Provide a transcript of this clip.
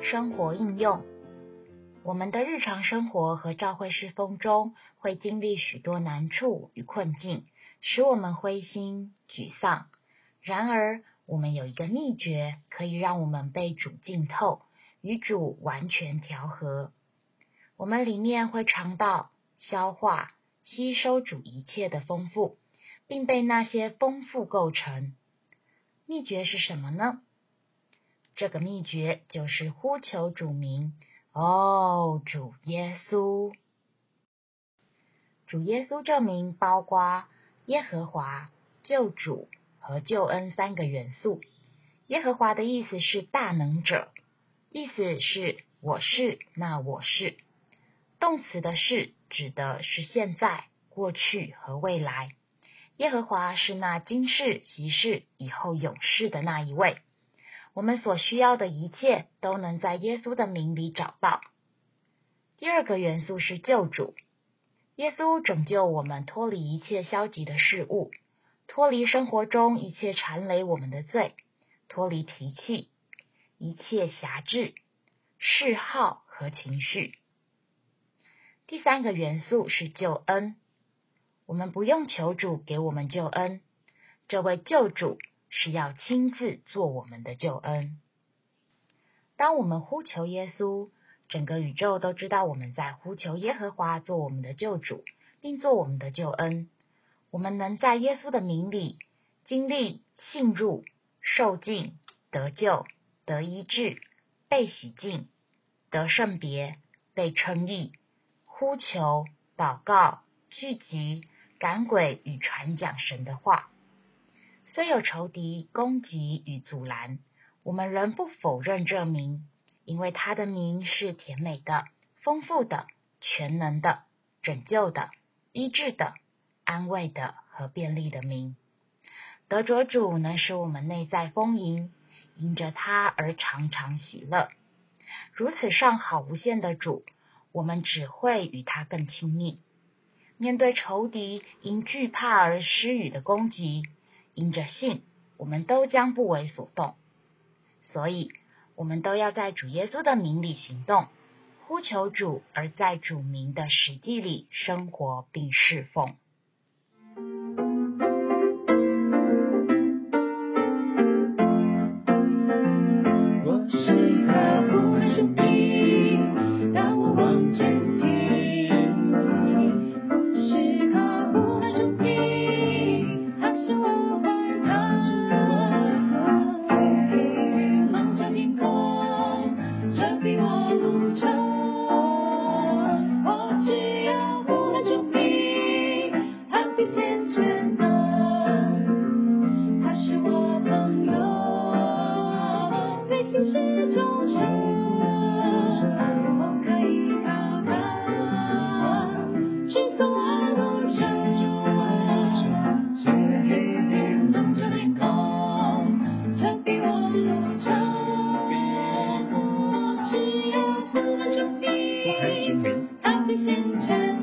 生活应用。我们的日常生活和教会侍奉中，会经历许多难处与困境，使我们灰心沮丧。然而，我们有一个秘诀，可以让我们被主浸透，与主完全调和。我们里面会尝到、消化、吸收主一切的丰富，并被那些丰富构成。秘诀是什么呢？这个秘诀就是呼求主名哦，主耶稣。主耶稣这名包括耶和华、救主和救恩三个元素。耶和华的意思是大能者，意思是我是那我是。动词的是指的是现在、过去和未来。耶和华是那今世、昔世、以后永世的那一位。我们所需要的一切都能在耶稣的名里找到。第二个元素是救主。耶稣拯救我们脱离一切消极的事物，脱离生活中一切缠累我们的罪，脱离脾气、一切辖制、嗜好和情绪。第三个元素是救恩，我们不用求主给我们救恩，这位救主是要亲自做我们的救恩。当我们呼求耶稣，整个宇宙都知道我们在呼求耶和华做我们的救主，并做我们的救恩。我们能在耶稣的名里经历信入、受尽、得救、得医治、被洗净、得圣别、被称义。呼求、祷告、聚集、赶鬼与传讲神的话，虽有仇敌攻击与阻拦，我们仍不否认这名，因为他的名是甜美的、丰富的、全能的、拯救的、医治的、安慰的和便利的名。得着主能使我们内在丰盈，因着他而常常喜乐。如此上好无限的主。我们只会与他更亲密。面对仇敌因惧怕而施予的攻击，因着信，我们都将不为所动。所以，我们都要在主耶稣的名里行动，呼求主，而在主名的实际里生活并侍奉。比我无，我只要不喊救命。Happy。救命救命救命